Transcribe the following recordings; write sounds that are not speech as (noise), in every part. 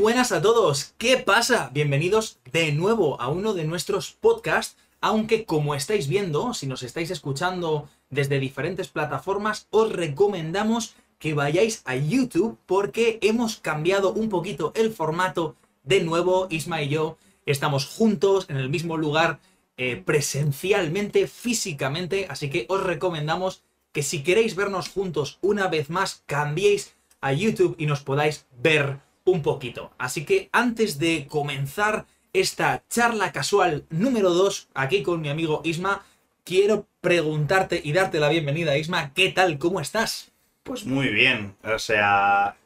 Buenas a todos, ¿qué pasa? Bienvenidos de nuevo a uno de nuestros podcasts, aunque como estáis viendo, si nos estáis escuchando desde diferentes plataformas, os recomendamos que vayáis a YouTube porque hemos cambiado un poquito el formato. De nuevo, Isma y yo estamos juntos en el mismo lugar eh, presencialmente, físicamente, así que os recomendamos que si queréis vernos juntos una vez más, cambiéis a YouTube y nos podáis ver un poquito. Así que antes de comenzar esta charla casual número 2 aquí con mi amigo Isma, quiero preguntarte y darte la bienvenida, Isma. ¿Qué tal? ¿Cómo estás? Pues muy bien. O sea,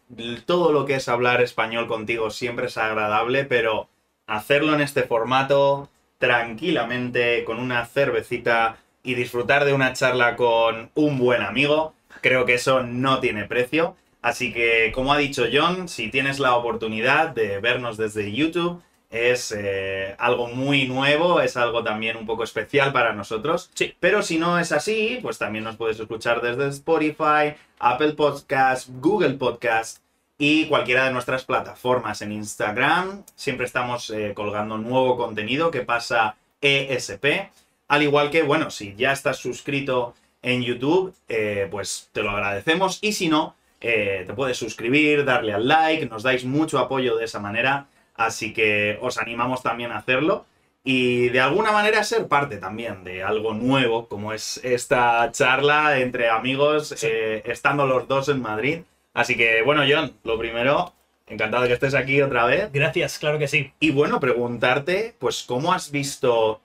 todo lo que es hablar español contigo siempre es agradable, pero hacerlo en este formato tranquilamente, con una cervecita y disfrutar de una charla con un buen amigo, creo que eso no tiene precio. Así que, como ha dicho John, si tienes la oportunidad de vernos desde YouTube, es eh, algo muy nuevo, es algo también un poco especial para nosotros. Sí. Pero si no es así, pues también nos puedes escuchar desde Spotify, Apple Podcast, Google Podcast y cualquiera de nuestras plataformas. En Instagram siempre estamos eh, colgando nuevo contenido que pasa ESP. Al igual que, bueno, si ya estás suscrito en YouTube, eh, pues te lo agradecemos. Y si no, eh, te puedes suscribir, darle al like, nos dais mucho apoyo de esa manera, así que os animamos también a hacerlo y de alguna manera ser parte también de algo nuevo, como es esta charla entre amigos, eh, estando los dos en Madrid. Así que bueno, John, lo primero, encantado de que estés aquí otra vez. Gracias, claro que sí. Y bueno, preguntarte, pues, ¿cómo has visto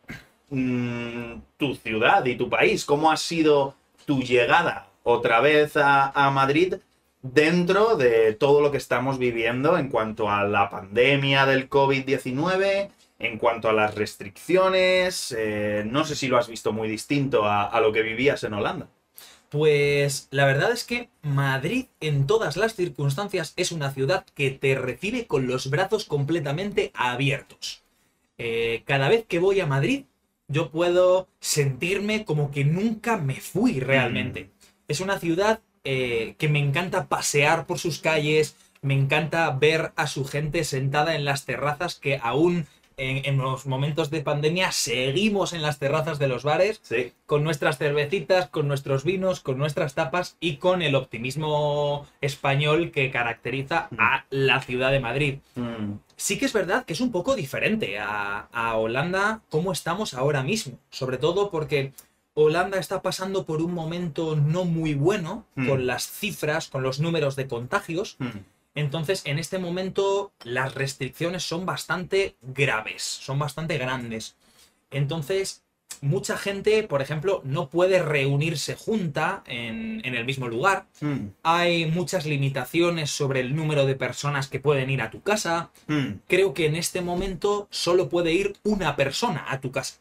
mm, tu ciudad y tu país? ¿Cómo ha sido tu llegada otra vez a, a Madrid? Dentro de todo lo que estamos viviendo en cuanto a la pandemia del COVID-19, en cuanto a las restricciones. Eh, no sé si lo has visto muy distinto a, a, lo que vivías en Holanda. Pues la verdad es que Madrid en todas las circunstancias es una ciudad que te recibe con los brazos completamente abiertos. Eh, cada vez que voy a Madrid yo puedo sentirme como que nunca me fui realmente. Mm. Es una ciudad eh, que me encanta pasear por sus calles, me encanta ver a su gente sentada en las terrazas que aún en, en, los momentos de pandemia seguimos en las terrazas de los bares sí. con nuestras cervecitas, con nuestros vinos, con nuestras tapas y con el optimismo español que caracteriza Mm. a la ciudad de Madrid. Sí que es verdad que es un poco diferente a, a Holanda como estamos ahora mismo, sobre todo porque Holanda está pasando por un momento no muy bueno Mm. con las cifras, con los números de contagios. Mm. Entonces, en este momento, las restricciones son bastante graves, son bastante grandes. Entonces, mucha gente, por ejemplo, no puede reunirse junta en, en el mismo lugar. Mm. Hay muchas limitaciones sobre el número de personas que pueden ir a tu casa. Mm. Creo que en este momento solo puede ir una persona a tu casa.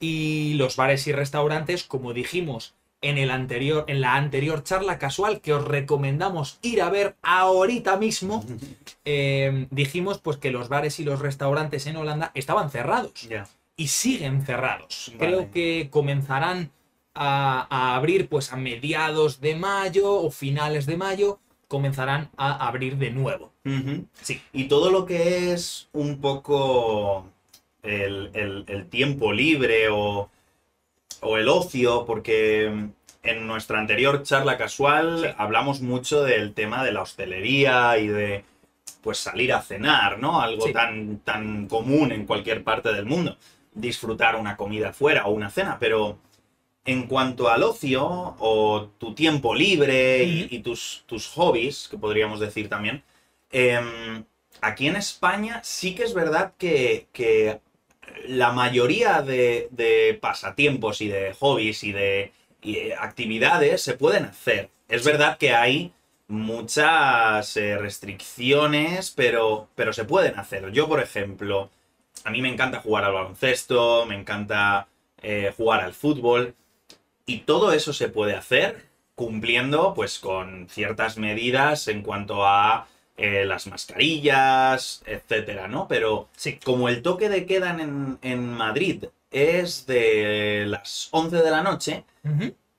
Y los bares y restaurantes, como dijimos en, el anterior, en la anterior charla casual que os recomendamos ir a ver ahorita mismo, eh, dijimos pues que los bares y los restaurantes en Holanda estaban cerrados. Y siguen cerrados. Vale. Creo que comenzarán a, a abrir pues a mediados de mayo o finales de mayo, comenzarán a abrir de nuevo. Sí. Y todo lo que es un poco el, el- el tiempo libre o, o el ocio, porque en nuestra anterior charla casual Sí. hablamos mucho del tema de la hostelería y de pues salir a cenar, ¿no? Algo Sí. tan, tan común en cualquier parte del mundo. Disfrutar una comida fuera o una cena, pero en cuanto al ocio o tu tiempo libre y, tus, tus hobbies, que podríamos decir también, em, aquí en España sí que es verdad que, que la mayoría de, de pasatiempos y de hobbies y de, y de actividades se pueden hacer. Es verdad que hay muchas eh, restricciones, pero, pero se pueden hacer. Yo, por ejemplo, a mí me encanta jugar al baloncesto, me encanta eh, jugar al fútbol, y todo eso se puede hacer cumpliendo pues con ciertas medidas en cuanto a eh, las mascarillas, etcétera, ¿no? Pero Sí. como el toque de queda en, en Madrid es de las 11 de la noche,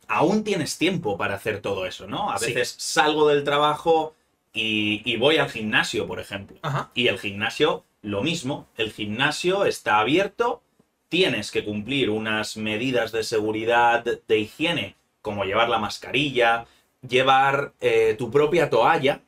aún tienes tiempo para hacer todo eso, ¿no? A Sí. veces salgo del trabajo y, y voy al gimnasio, por ejemplo. Ajá. Y el gimnasio, lo mismo. El gimnasio está abierto, tienes que cumplir unas medidas de seguridad, de higiene, como llevar la mascarilla, llevar eh, tu propia toalla.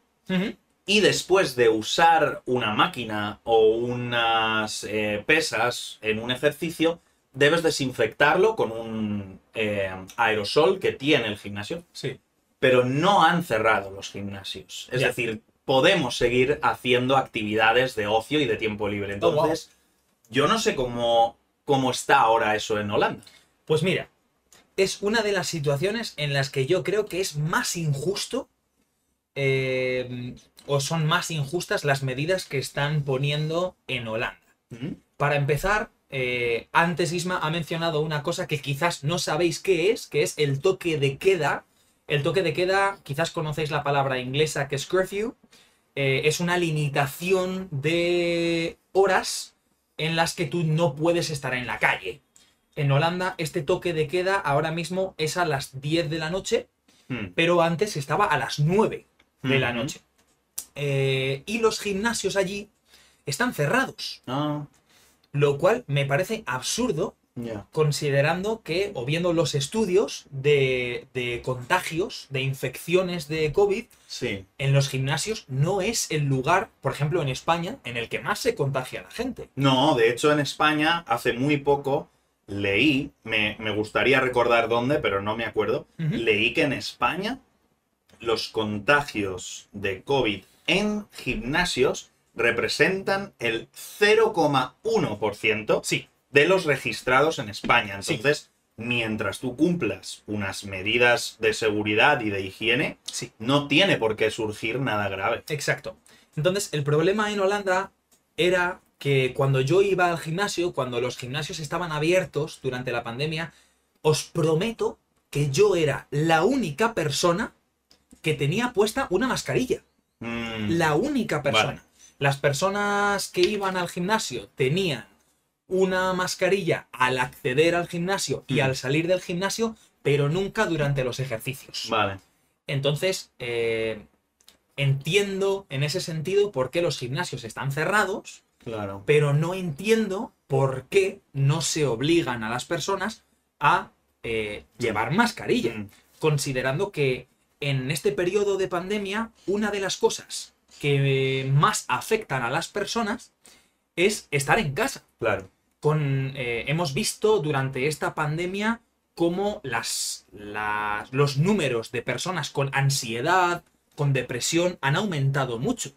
Y después de usar una máquina o unas eh, pesas en un ejercicio, debes desinfectarlo con un eh, aerosol que tiene el gimnasio. Sí. Pero no han cerrado los gimnasios. Es Ya. decir, podemos seguir haciendo actividades de ocio y de tiempo libre. Oh, wow. Entonces, yo no sé cómo, cómo está ahora eso en Holanda. Pues mira, es una de las situaciones en las que yo creo que es más injusto eh, o son más injustas las medidas que están poniendo en Holanda. ¿Mm? Para empezar, eh, antes Isma ha mencionado una cosa que quizás no sabéis qué es, que es el toque de queda. El toque de queda, quizás conocéis la palabra inglesa que es curfew, eh, es una limitación de horas en las que tú no puedes estar en la calle. En Holanda este toque de queda ahora mismo es a las 10 de la noche, Mm. pero antes estaba a las 9 de la Ujú. noche. Eh, y los gimnasios allí están cerrados. Ah, Lo cual me parece absurdo considerando que, o viendo los estudios de, de contagios, de infecciones de COVID, Sí. en los gimnasios no es el lugar, por ejemplo en España, en el que más se contagia la gente. No, de hecho en España hace muy poco leí, me, me gustaría recordar dónde, pero no me acuerdo, leí que en España los contagios de COVID en gimnasios representan el 0,1% Sí, de los registrados en España. Sí. Entonces, mientras tú cumplas unas medidas de seguridad y de higiene, sí, no tiene por qué surgir nada grave. exacto. Entonces, el problema en Holanda era que cuando yo iba al gimnasio, cuando los gimnasios estaban abiertos durante la pandemia, os prometo que yo era la única persona que tenía puesta una mascarilla. Mm, La única persona. Vale. Las personas que iban al gimnasio tenían una mascarilla al acceder al gimnasio y Mm. al salir del gimnasio, pero nunca durante los ejercicios. Vale. Entonces, eh, entiendo en ese sentido por qué los gimnasios están cerrados, Claro. pero no entiendo por qué no se obligan a las personas a eh, llevar mascarilla Mm, considerando que en este periodo de pandemia una de las cosas que más afectan a las personas es estar en casa. Claro. Con, eh, hemos visto durante esta pandemia cómo las, las- los números de personas con ansiedad, con depresión, han aumentado mucho.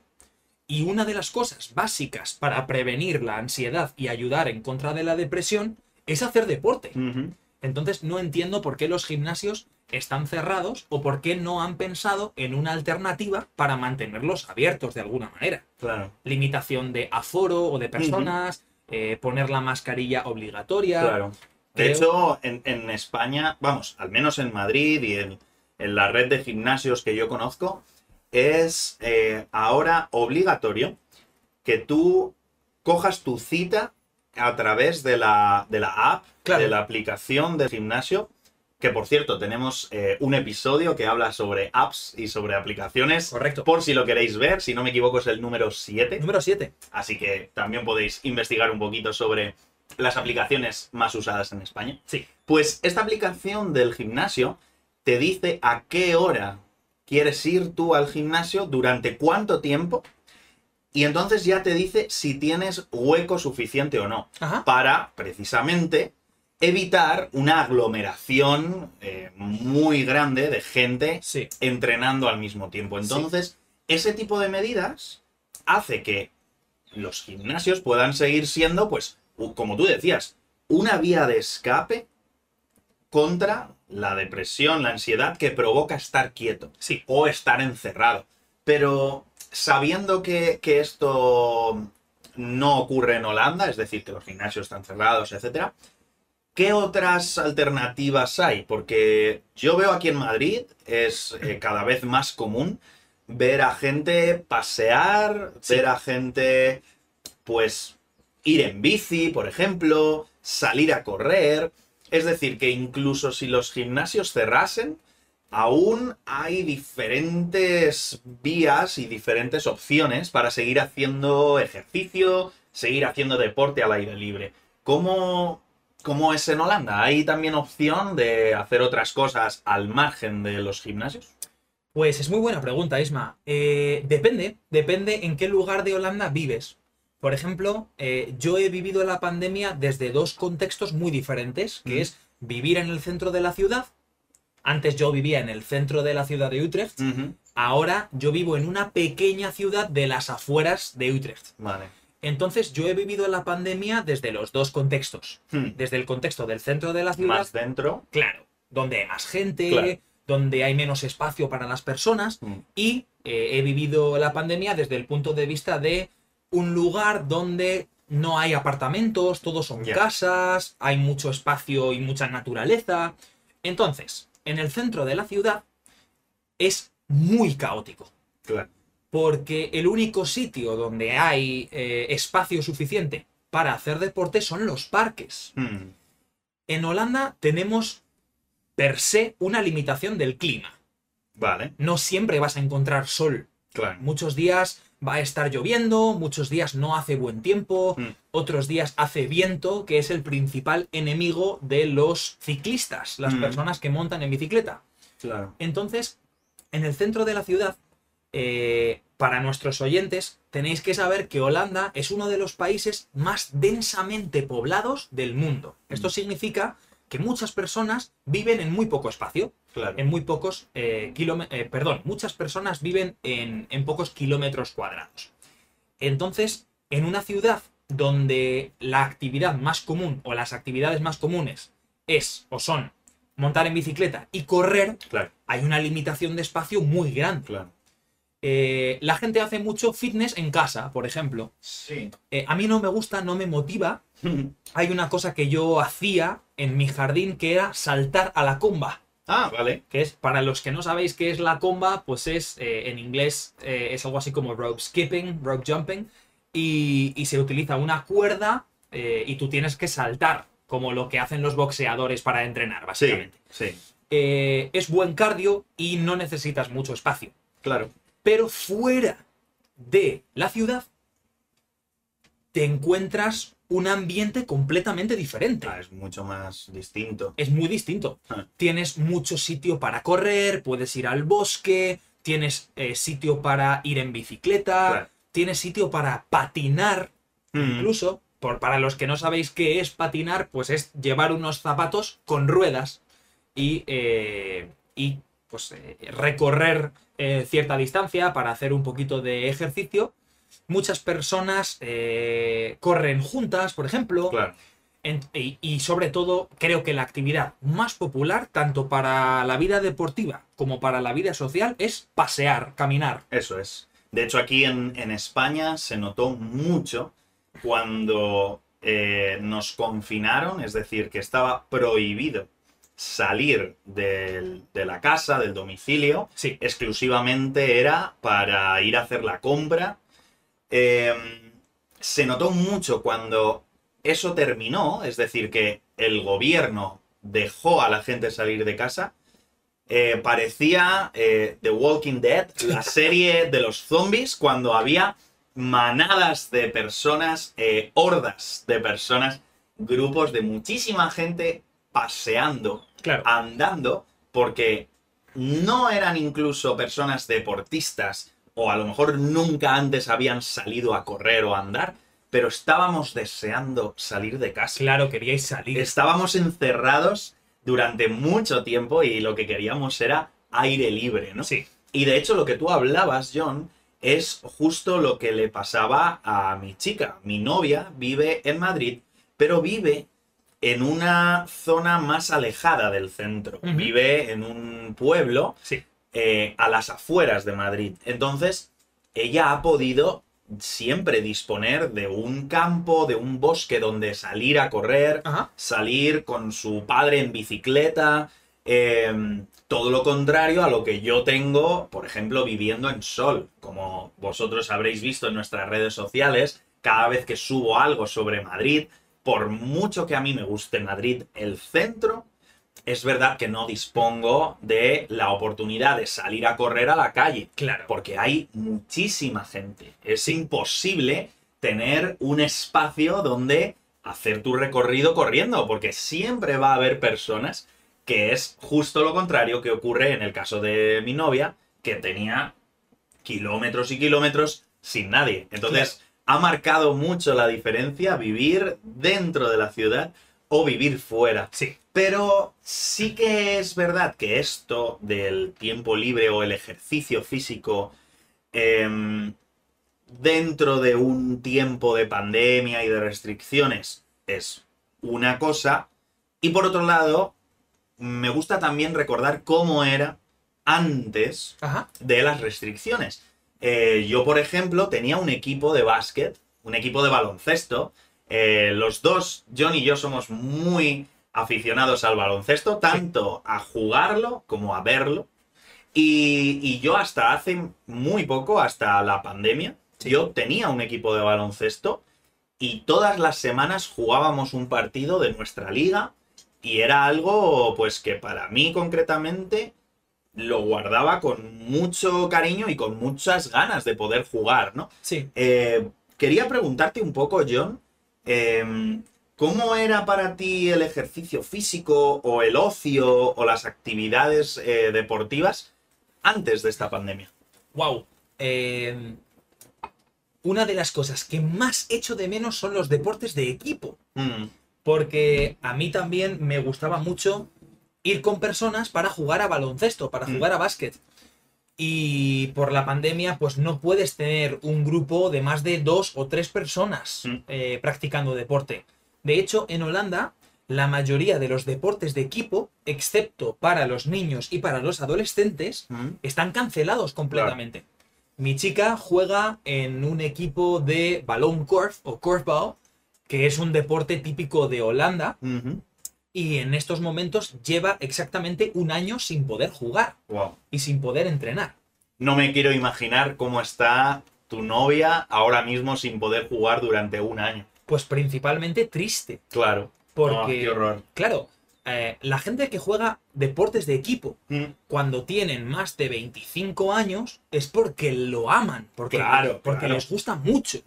Y una de las cosas básicas para prevenir la ansiedad y ayudar en contra de la depresión es hacer deporte. Entonces no entiendo por qué los gimnasios están cerrados o por qué no han pensado en una alternativa para mantenerlos abiertos de alguna manera. Claro. Limitación de aforo o de personas, eh, poner la mascarilla obligatoria. Claro. De Creo- hecho, en, en España, vamos, al menos en Madrid y en, en la red de gimnasios que yo conozco, es eh, ahora obligatorio que tú cojas tu cita a través de la, de la app, Claro. de la aplicación del gimnasio, que por cierto tenemos eh, un episodio que habla sobre apps y sobre aplicaciones. Correcto. Por si lo queréis ver, si no me equivoco es el número 7. Número 7. Así que también podéis investigar un poquito sobre las aplicaciones más usadas en España. Sí. Pues esta aplicación del gimnasio te dice a qué hora quieres ir tú al gimnasio, durante cuánto tiempo, y entonces ya te dice si tienes hueco suficiente o no, Ajá. para precisamente evitar una aglomeración eh, muy grande de gente Sí. entrenando al mismo tiempo. Entonces, ese tipo de medidas hace que los gimnasios puedan seguir siendo, pues, como tú decías, una vía de escape contra la depresión, la ansiedad que provoca estar quieto Sí. o estar encerrado. Pero sabiendo que, que esto no ocurre en Holanda, es decir, que los gimnasios están cerrados, etcétera, ¿qué otras alternativas hay? Porque yo veo aquí en Madrid, es eh, cada vez más común ver a gente pasear, Sí. ver a gente, pues, ir en bici, por ejemplo, salir a correr. Es decir, que incluso si los gimnasios cerrasen, aún hay diferentes vías y diferentes opciones para seguir haciendo ejercicio, seguir haciendo deporte al aire libre. ¿Cómo, cómo es en Holanda? ¿Hay también opción de hacer otras cosas al margen de los gimnasios? Pues es muy buena pregunta, Isma. Eh, depende, depende en qué lugar de Holanda vives. Por ejemplo, eh, yo he vivido la pandemia desde dos contextos muy diferentes, que Mm. es vivir en el centro de la ciudad. Antes yo vivía en el centro de la ciudad de Utrecht. Ahora yo vivo en una pequeña ciudad de las afueras de Utrecht. Vale. Entonces yo he vivido la pandemia desde los dos contextos. Hmm. Desde el contexto del centro de la ciudad, Más dentro. claro, donde hay más gente, Claro. donde hay menos espacio para las personas. Mm. Y eh, he vivido la pandemia desde el punto de vista de un lugar donde no hay apartamentos, todos son casas, hay mucho espacio y mucha naturaleza. Entonces, en el centro de la ciudad es muy caótico. Claro. Porque el único sitio donde hay eh, espacio suficiente para hacer deporte son los parques. Hmm. En Holanda tenemos per se una limitación del clima. Vale. No siempre vas a encontrar sol. Claro. Muchos días va a estar lloviendo, muchos días no hace buen tiempo, Mm. otros días hace viento, que es el principal enemigo de los ciclistas, las Mm. personas que montan en bicicleta. Claro. Entonces, en el centro de la ciudad, eh, para nuestros oyentes, tenéis que saber que Holanda es uno de los países más densamente poblados del mundo. Esto Mm. significa que muchas personas viven en muy poco espacio, Claro. en muy pocos eh, kilóme- eh, perdón, muchas personas viven en, en pocos kilómetros cuadrados. Entonces, en una ciudad donde la actividad más común o las actividades más comunes es o son montar en bicicleta y correr, Claro. hay una limitación de espacio muy grande. Claro. Eh, la gente hace mucho fitness en casa, por ejemplo. Sí. Eh, a mí no me gusta, no me motiva. (laughs) Hay una cosa que yo hacía en mi jardín que era saltar a la comba. ah, vale. Que es, para los que no sabéis qué es la comba, pues es, eh, en inglés, es algo así como rope skipping, rope jumping. Y, y se utiliza una cuerda y tú tienes que saltar, como lo que hacen los boxeadores para entrenar, básicamente. Sí. Es buen cardio y no necesitas mucho espacio. Claro. Pero fuera de la ciudad te encuentras un ambiente completamente diferente. Ah, es mucho más distinto. Es muy distinto. Ah. Tienes mucho sitio para correr, puedes ir al bosque, tienes eh, sitio para ir en bicicleta, Claro. tienes sitio para patinar, Mm. incluso. Por, para los que no sabéis qué es patinar, pues es llevar unos zapatos con ruedas y, eh, y pues, eh, recorrer eh, cierta distancia para hacer un poquito de ejercicio. Muchas personas eh, corren juntas, por ejemplo. Claro. En- y, y sobre todo, creo que la actividad más popular, tanto para la vida deportiva como para la vida social, es pasear, caminar. Eso es. De hecho, aquí en, en España se notó mucho cuando nos confinaron, es decir, que estaba prohibido salir del- de la casa, del domicilio, Sí, exclusivamente era para ir a hacer la compra. Eh, se notó mucho cuando eso terminó, es decir, que el gobierno dejó a la gente salir de casa. Eh, parecía eh, The Walking Dead, la serie de los zombies, cuando había manadas de personas, eh, hordas de personas, grupos de muchísima gente paseando claro. andando porque no eran incluso personas deportistas o a lo mejor nunca antes habían salido a correr o a andar, pero estábamos deseando salir de casa. Claro, queríais salir. Estábamos encerrados durante mucho tiempo y lo que queríamos era aire libre, ¿no? Sí, Y de hecho lo que tú hablabas, John, es justo lo que le pasaba a mi chica. Mi novia vive en Madrid, pero vive en una zona más alejada del centro. Vive en un pueblo sí. eh, a las afueras de Madrid. Entonces, ella ha podido siempre disponer de un campo, de un bosque donde salir a correr, salir con su padre en bicicleta, eh, todo lo contrario a lo que yo tengo, por ejemplo, viviendo en Sol. Como vosotros habréis visto en nuestras redes sociales, cada vez que subo algo sobre Madrid, por mucho que a mí me guste Madrid, el centro es verdad que no dispongo de la oportunidad de salir a correr a la calle. Claro. Porque hay muchísima gente. Es imposible tener un espacio donde hacer tu recorrido corriendo, porque siempre va a haber personas que es justo lo contrario que ocurre en el caso de mi novia, que tenía kilómetros y kilómetros sin nadie. Entonces, ha marcado mucho la diferencia vivir dentro de la ciudad o vivir fuera. Sí. Pero sí que es verdad que esto del tiempo libre o el ejercicio físico em, dentro de un tiempo de pandemia y de restricciones es una cosa. Y por otro lado, me gusta también recordar cómo era antes Ajá. de las restricciones. Eh, yo, por ejemplo, tenía un equipo de básquet, un equipo de baloncesto. Eh, los dos, John y yo, somos muy aficionados al baloncesto, tanto a jugarlo como a verlo. Y, y yo hasta hace muy poco, hasta la pandemia, Sí. yo tenía un equipo de baloncesto y todas las semanas jugábamos un partido de nuestra liga y era algo pues que para mí concretamente lo guardaba con mucho cariño y con muchas ganas de poder jugar, ¿no? Sí. Eh, quería preguntarte un poco, John, em, ¿cómo era para ti el ejercicio físico o el ocio o las actividades eh, deportivas antes de esta pandemia? Wow. Eh, una de las cosas que más echo de menos son los deportes de equipo. Mm, Porque a mí también me gustaba mucho ir con personas para jugar a baloncesto, para Mm. jugar a básquet. Y por la pandemia, pues no puedes tener un grupo de más de dos o tres personas Mm. eh, practicando deporte. De hecho, en Holanda, la mayoría de los deportes de equipo, excepto para los niños y para los adolescentes, mm, están cancelados completamente. Mi chica juega en un equipo de balón o curveball, que es un deporte típico de Holanda. Y en estos momentos lleva exactamente un año sin poder jugar Wow. y sin poder entrenar. No me quiero imaginar cómo está tu novia ahora mismo sin poder jugar durante un año. Pues principalmente triste, Claro. porque, Oh, qué horror. claro, eh, la gente que juega deportes de equipo Mm, cuando tienen más de 25 años es porque lo aman, porque, Claro, porque claro. les gusta mucho.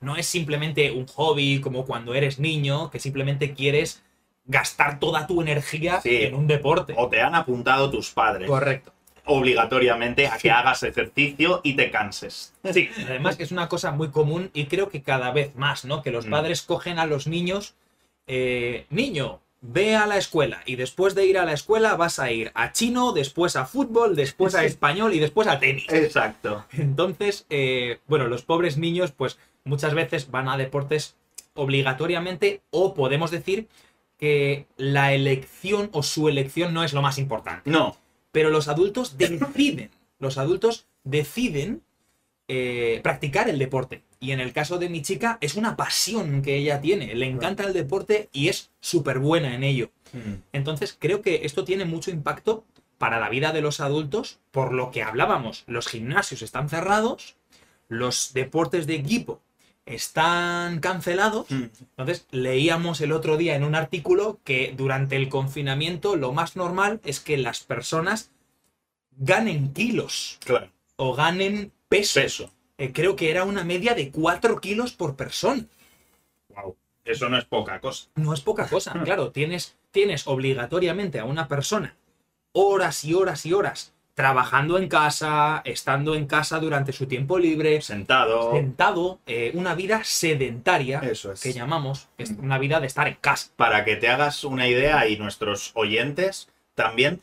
No es simplemente un hobby como cuando eres niño, que simplemente quieres gastar toda tu energía Sí. en un deporte. O te han apuntado tus padres Correcto. obligatoriamente a que hagas ejercicio y te canses. Sí, además que es una cosa muy común y creo que cada vez más, ¿no? Que los Mm. padres cogen a los niños, eh, niño, ve a la escuela y después de ir a la escuela vas a ir a chino, después a fútbol, después a español y después a tenis. Exacto. Entonces, eh, bueno, los pobres niños, pues muchas veces van a deportes obligatoriamente o podemos decir que la elección o su elección no es lo más importante. No. Pero los adultos deciden, los adultos deciden eh, practicar el deporte. Y en el caso de mi chica es una pasión que ella tiene, le encanta el deporte y es súper buena en ello. Mm, Entonces creo que esto tiene mucho impacto para la vida de los adultos, por lo que hablábamos, los gimnasios están cerrados, los deportes de equipo están cancelados. mm. Entonces leíamos el otro día en un artículo que durante el confinamiento lo más normal es que las personas ganen kilos Claro. o ganen peso. Peso. Eh, creo que era una media de 4 kilos por persona. Wow. Eso no es poca cosa. No es poca cosa, (laughs) claro, tienes, tienes obligatoriamente a una persona horas y horas y horas trabajando en casa, estando en casa durante su tiempo libre, Sentado. sentado, eh, una vida sedentaria, Eso es. que llamamos, es una vida de estar en casa. Para que te hagas una idea y nuestros oyentes también,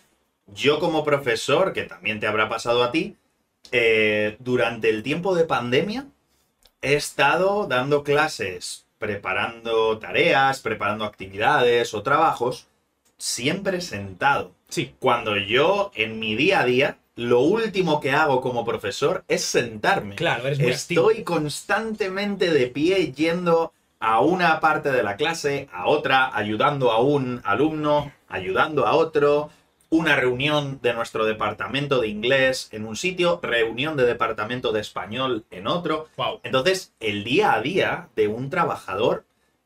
yo como profesor, que también te habrá pasado a ti, eh, durante el tiempo de pandemia he estado dando clases, preparando tareas, preparando actividades o trabajos, siempre sentado. Sí, Cuando yo en mi día a día, lo último que hago como profesor es sentarme. claro, eres muy activo. Estoy constantemente de pie yendo a una parte de la clase, a otra, ayudando a un alumno, ayudando a otro, una reunión de nuestro departamento de inglés en un sitio, reunión de departamento de español en otro. Wow. Entonces, el día a día de un trabajador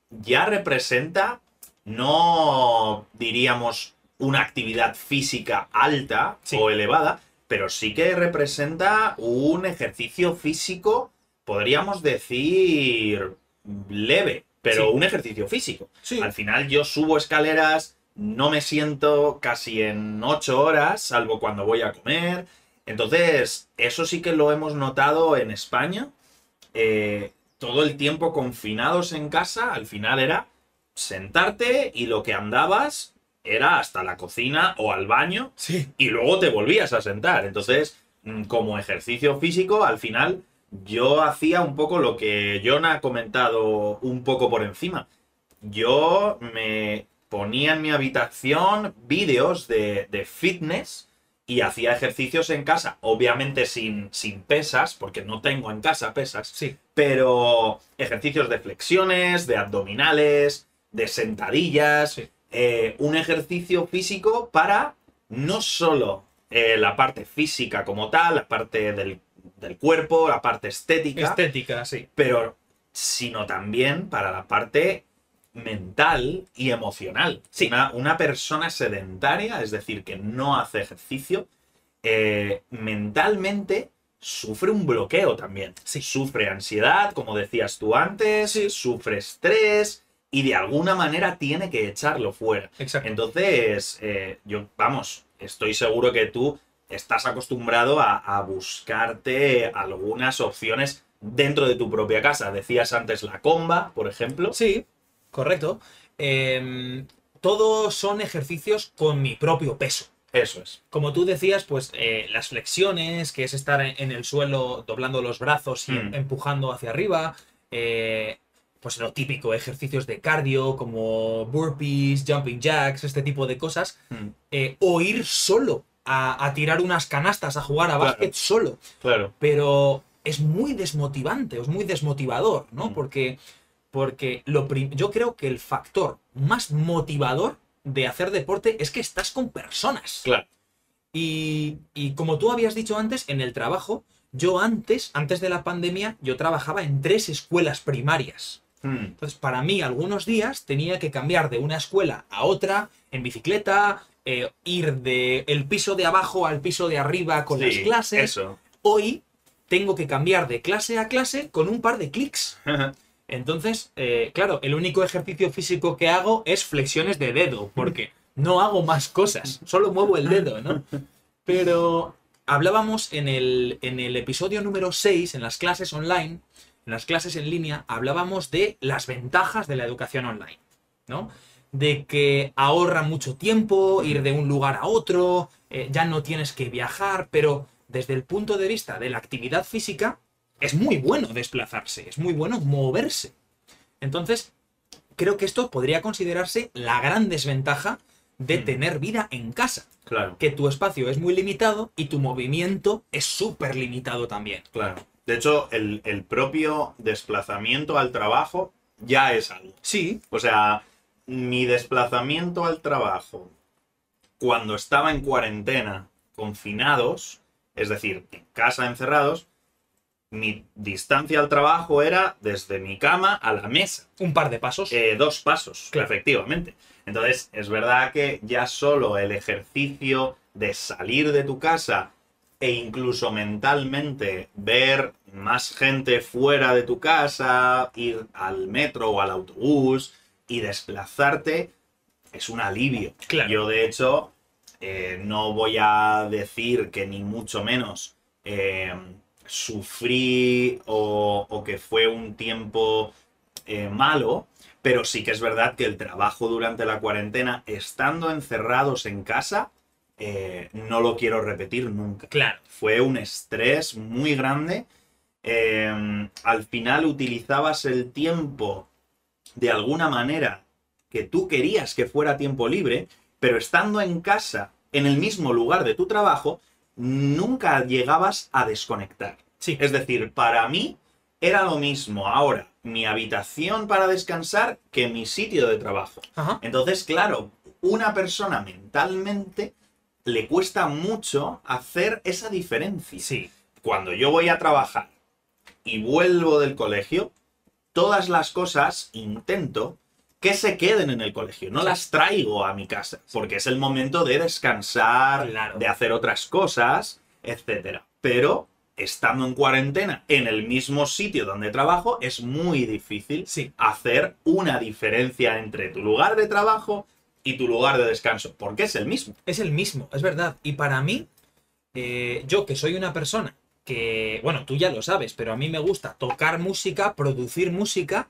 ya representa, no diríamos una actividad física alta Sí. o elevada, pero sí que representa un ejercicio físico, podríamos decir, leve, pero Sí. un ejercicio físico. Sí. Al final yo subo escaleras, no me siento casi en ocho horas, salvo cuando voy a comer. Entonces, eso sí que lo hemos notado en España. Eh, todo el tiempo confinados en casa, al final era sentarte y lo que andabas era hasta la cocina o al baño Sí. y luego te volvías a sentar. Entonces, mm, como ejercicio físico, al final yo hacía un poco lo que John ha comentado un poco por encima. Yo me ponía en mi habitación vídeos de, de fitness y hacía ejercicios en casa, obviamente sin, sin pesas, porque no tengo en casa pesas, Sí. pero ejercicios de flexiones, de abdominales, de sentadillas, Sí. eh, un ejercicio físico para no solo eh, la parte física como tal, la parte del, del cuerpo, la parte estética, Estética, sí. pero sino también para la parte mental y emocional. Sí. Una, una persona sedentaria, es decir, que no hace ejercicio, eh, mentalmente sufre un bloqueo también. Sí. Sufre ansiedad, como decías tú antes, Sí. sufre estrés y de alguna manera tiene que echarlo fuera. Exacto. Entonces, eh, yo, vamos, estoy seguro que tú estás acostumbrado a, a buscarte algunas opciones dentro de tu propia casa. Decías antes la comba, por ejemplo. Sí, correcto. Em, todos son ejercicios con mi propio peso. Eso es. Como tú decías, pues eh, las flexiones, que es estar en, en el suelo doblando los brazos y Mm. empujando hacia arriba. eh, pues lo típico, ejercicios de cardio como burpees, jumping jacks, este tipo de cosas. Mm, eh, o ir solo a, a tirar unas canastas, a jugar a Claro. básquet solo. Claro. pero es muy desmotivante, es muy desmotivador, ¿no? Mm. Porque, porque lo yo creo que el factor más motivador de hacer deporte es que estás con personas. Claro. Y, y como tú habías dicho antes, en el trabajo, yo antes, antes de la pandemia, yo trabajaba en tres escuelas primarias. Mm, Entonces, para mí, algunos días tenía que cambiar de una escuela a otra en bicicleta, eh, ir del piso de abajo al piso de arriba con las clases Eso. hoy tengo que cambiar de clase a clase con un par de clics. (laughs) Entonces, eh, claro, el único ejercicio físico que hago es flexiones de dedo, porque (laughs) no hago más cosas, solo muevo el dedo, ¿no? Pero hablábamos en el, en el episodio número 6, en las clases online, en las clases en línea, hablábamos de las ventajas de la educación online, ¿no? De que ahorra mucho tiempo, ir de un lugar a otro, eh, ya no tienes que viajar, pero desde el punto de vista de la actividad física, es muy bueno desplazarse, es muy bueno moverse. Entonces, creo que esto podría considerarse la gran desventaja de Mm. tener vida en casa, Claro, que tu espacio es muy limitado y tu movimiento es súper limitado también. claro. De hecho, el, el propio desplazamiento al trabajo ya es algo. Sí, O sea, mi desplazamiento al trabajo cuando estaba en cuarentena, confinados, es decir, en casa encerrados, mi distancia al trabajo era desde mi cama a la mesa. un par de pasos. Eh, dos pasos, Claro. efectivamente. Entonces, es verdad que ya solo el ejercicio de salir de tu casa e incluso mentalmente ver más gente fuera de tu casa, ir al metro o al autobús y desplazarte, es un alivio. Claro. Yo, de hecho, eh, no voy a decir que ni mucho menos eh, sufrí o, o que fue un tiempo eh, malo, pero sí que es verdad que el trabajo durante la cuarentena, estando encerrados en casa, eh, no lo quiero repetir nunca. Claro. Fue un estrés muy grande. Eh, al final utilizabas el tiempo de alguna manera que tú querías que fuera tiempo libre, pero estando en casa, en el mismo lugar de tu trabajo, nunca llegabas a desconectar. Sí. Es decir, para mí era lo mismo ahora mi habitación para descansar que mi sitio de trabajo. Ajá. Entonces, claro, una persona mentalmente le cuesta mucho hacer esa diferencia. Sí. Cuando yo voy a trabajar y vuelvo del colegio, todas las cosas intento que se queden en el colegio. No las traigo a mi casa, porque es el momento de descansar, Claro. de hacer otras cosas, etc. Pero estando en cuarentena en el mismo sitio donde trabajo, es muy difícil Sí. hacer una diferencia entre tu lugar de trabajo y tu lugar de descanso, porque es el mismo. Es el mismo, es verdad. Y para mí, eh, yo que soy una persona que, bueno, tú ya lo sabes, pero a mí me gusta tocar música, producir música,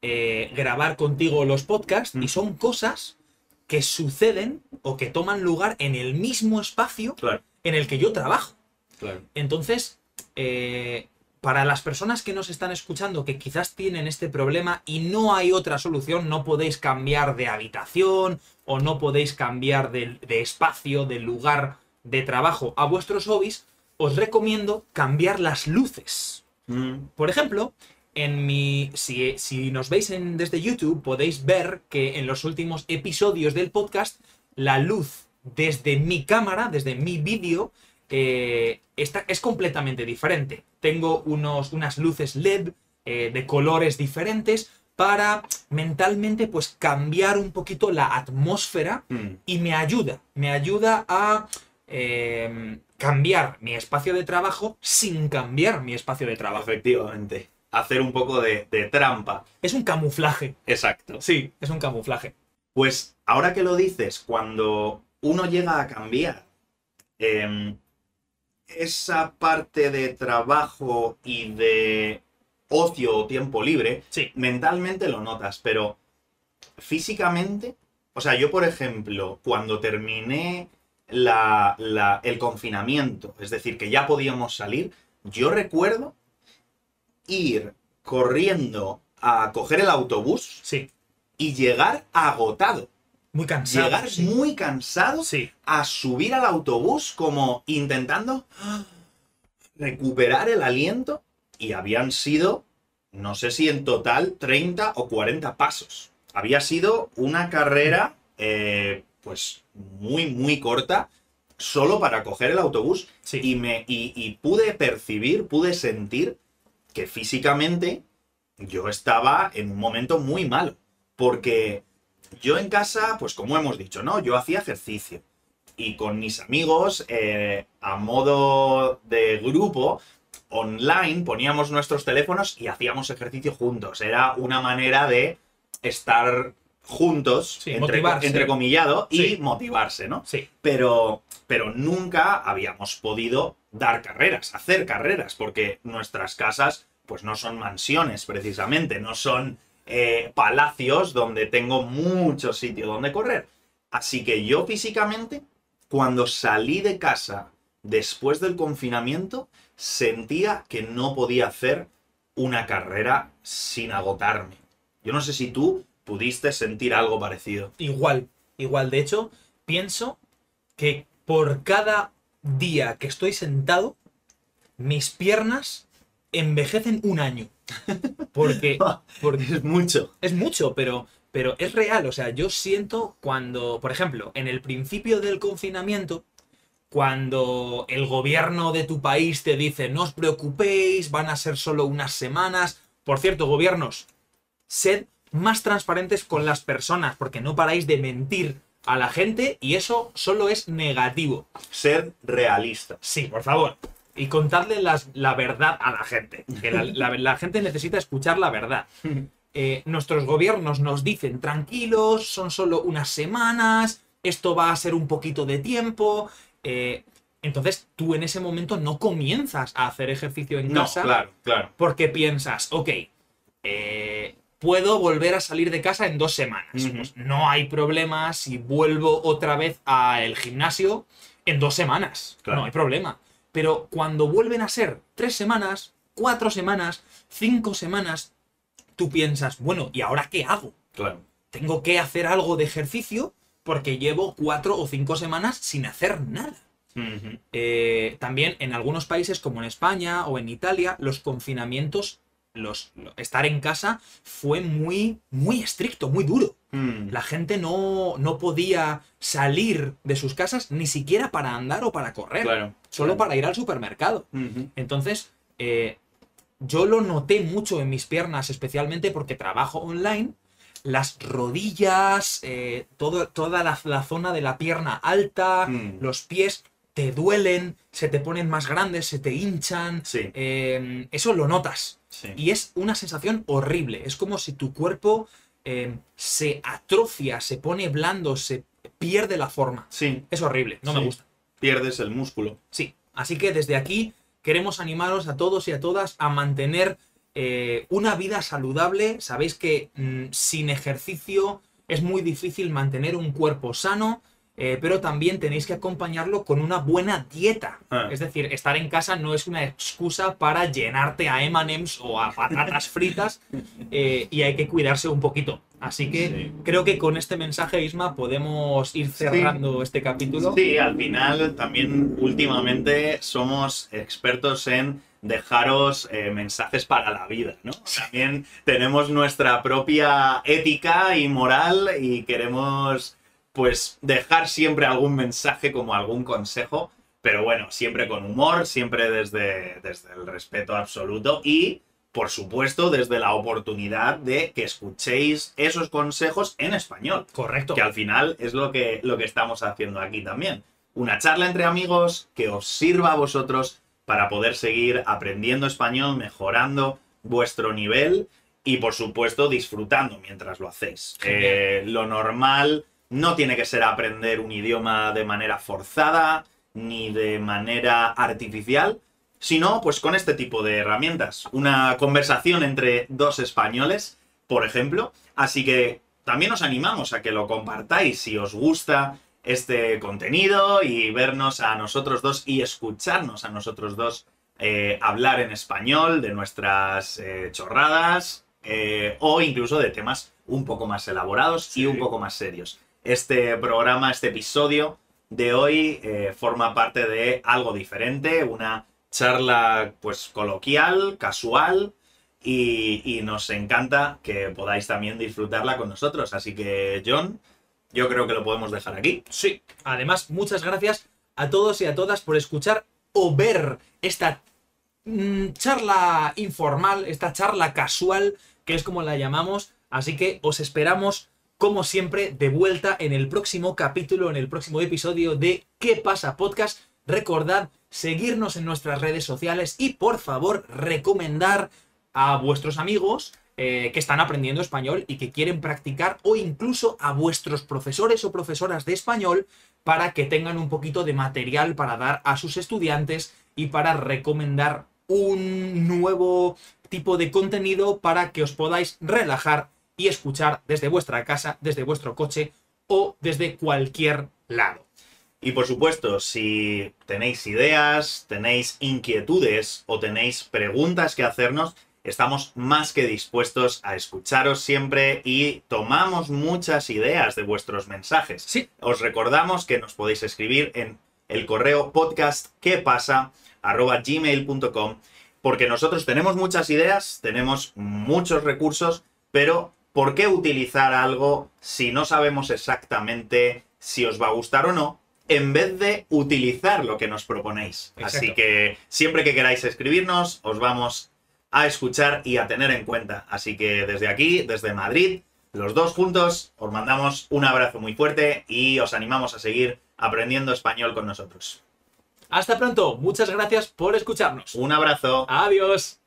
eh, grabar contigo los podcasts, Mm. y son cosas que suceden o que toman lugar en el mismo espacio Claro, en el que yo trabajo. claro. Entonces, eh, para las personas que nos están escuchando que quizás tienen este problema y no hay otra solución, no podéis cambiar de habitación o no podéis cambiar de, de espacio, de lugar de trabajo a vuestros hobbies, os recomiendo cambiar las luces. Mm, Por ejemplo, en mi. Si, si nos veis en- desde YouTube, podéis ver que en los últimos episodios del podcast, la luz desde mi cámara, desde mi vídeo, eh, está, es completamente diferente. Tengo unos, unas luces LED eh, de colores diferentes para mentalmente pues cambiar un poquito la atmósfera mm. y me ayuda, me ayuda a eh, cambiar mi espacio de trabajo sin cambiar mi espacio de trabajo. Efectivamente. Hacer un poco de, de trampa. Es un camuflaje. Exacto. Sí, es un camuflaje. Pues ahora que lo dices, cuando uno llega a cambiar em, esa parte de trabajo y de ocio o tiempo libre, Sí. mentalmente lo notas, pero físicamente, o sea, yo por ejemplo, cuando terminé la- la- el confinamiento, es decir, que ya podíamos salir, yo recuerdo ir corriendo a coger el autobús Sí. y llegar agotado. Muy cansado. Llegar sí. muy cansado Sí. a subir al autobús como intentando recuperar el aliento y habían sido, no sé si en total 30 o 40 pasos. Había sido una carrera eh, pues muy muy corta solo para coger el autobús Sí. y, me, y, y pude percibir, pude sentir que físicamente yo estaba en un momento muy malo. Porque yo en casa, pues como hemos dicho, ¿no? Yo hacía ejercicio. Y con mis amigos, eh, a modo de grupo, online, poníamos nuestros teléfonos y hacíamos ejercicio juntos. Era una manera de estar juntos, Sí, entre, entrecomillado, y motivarse, ¿no? Sí. pero, pero nunca habíamos podido dar carreras, hacer carreras, porque nuestras casas pues no son mansiones precisamente, no son eh, palacios donde tengo mucho sitio donde correr. Así que yo físicamente, cuando salí de casa después del confinamiento, sentía que no podía hacer una carrera sin agotarme. Yo no sé si tú pudiste sentir algo parecido. Igual, igual. De hecho, pienso que por cada día que estoy sentado, mis piernas envejecen un año. Porque, (laughs) porque Es mucho. es mucho, pero, pero es real. O sea, yo siento cuando, por ejemplo, en el principio del confinamiento, cuando el gobierno de tu país te dice, no os preocupéis, van a ser solo unas semanas. Por cierto, gobiernos, sed más transparentes con las personas, porque no paráis de mentir a la gente y eso solo es negativo. Ser realista. Sí, por favor. Y contadle las- la verdad a la gente. Que la, la- la gente necesita escuchar la verdad. Eh, nuestros gobiernos nos dicen, tranquilos, son solo unas semanas, esto va a ser un poquito de tiempo. eh, entonces tú en ese momento no comienzas a hacer ejercicio en No, casa claro, claro. porque piensas, ok, eh, puedo volver a salir de casa en dos semanas. Pues no hay problema si vuelvo otra vez al gimnasio en dos semanas. Claro. No hay problema. Pero cuando vuelven a ser tres semanas, cuatro semanas, cinco semanas, tú piensas, bueno, ¿y ahora qué hago? Claro. Tengo que hacer algo de ejercicio porque llevo cuatro o cinco semanas sin hacer nada. Eh, también en algunos países como en España o en Italia, los confinamientos, los, lo- estar en casa fue muy, muy estricto, muy duro. Mm. La gente no, no podía salir de sus casas ni siquiera para andar o para correr, Claro. solo claro. para ir al supermercado. Entonces, eh, yo lo noté mucho en mis piernas, especialmente porque trabajo online. las rodillas, eh, todo, toda la, la zona de la pierna alta, Mm. los pies te duelen, se te ponen más grandes, se te hinchan. Sí. eh, eso lo notas. Sí. Y es una sensación horrible. Es como si tu cuerpo eh, se atrofia, se pone blando, se pierde la forma. Sí, Es horrible, no me gusta. pierdes el músculo. Sí, así que desde aquí queremos animaros a todos y a todas a mantener eh, una vida saludable. Sabéis que mm, sin ejercicio es muy difícil mantener un cuerpo sano, eh, pero también tenéis que acompañarlo con una buena dieta. Ah. Es decir, estar en casa no es una excusa para llenarte a M&M's o a patatas fritas (laughs) eh, y hay que cuidarse un poquito. Así que Sí. creo que con este mensaje, Isma, podemos ir cerrando este capítulo. Sí, al final también últimamente somos expertos en dejaros eh, mensajes para la vida, ¿no? (laughs) También tenemos nuestra propia ética y moral y queremos pues dejar siempre algún mensaje como algún consejo, pero bueno, siempre con humor, siempre desde, desde el respeto absoluto y por supuesto desde la oportunidad de que escuchéis esos consejos en español Correcto. que al final es lo que, lo que estamos haciendo aquí también. Una charla entre amigos que os sirva a vosotros para poder seguir aprendiendo español, mejorando vuestro nivel y por supuesto disfrutando mientras lo hacéis. Eh, lo normal no tiene que ser aprender un idioma de manera forzada ni de manera artificial, sino pues con este tipo de herramientas. Una conversación entre dos españoles, por ejemplo. Así que también os animamos a que lo compartáis si os gusta este contenido y vernos a nosotros dos y escucharnos a nosotros dos eh, hablar en español de nuestras eh, chorradas eh, o incluso de temas un poco más elaborados Sí. y un poco más serios. Este programa, este episodio de hoy eh, forma parte de algo diferente, una charla pues coloquial, casual y, nos encanta que podáis también disfrutarla con nosotros. Así que John, yo creo que lo podemos dejar aquí. Sí. Además, muchas gracias a todos y a todas por escuchar o ver esta mm, charla informal, esta charla casual, que es como la llamamos. Así que os esperamos, como siempre, de vuelta en el próximo capítulo, en el próximo episodio de ¿Qué pasa podcast? Recordad seguirnos en nuestras redes sociales y por favor recomendar a vuestros amigos eh, que están aprendiendo español y que quieren practicar o incluso a vuestros profesores o profesoras de español para que tengan un poquito de material para dar a sus estudiantes y para recomendar un nuevo tipo de contenido para que os podáis relajar y escuchar desde vuestra casa, desde vuestro coche o desde cualquier lado. Y por supuesto, si tenéis ideas, tenéis inquietudes o tenéis preguntas que hacernos, estamos más que dispuestos a escucharos siempre y tomamos muchas ideas de vuestros mensajes. Sí, Os recordamos que nos podéis escribir en el correo podcast que pasa gmail.com porque nosotros tenemos muchas ideas, tenemos muchos recursos, pero ¿por qué utilizar algo si no sabemos exactamente si os va a gustar o no? En vez de utilizar lo que nos proponéis. Así que siempre que queráis escribirnos, os vamos a escuchar y a tener en cuenta. Así que desde aquí, desde Madrid, los dos juntos, os mandamos un abrazo muy fuerte y os animamos a seguir aprendiendo español con nosotros. hasta pronto. Muchas gracias por escucharnos. Un abrazo. Adiós.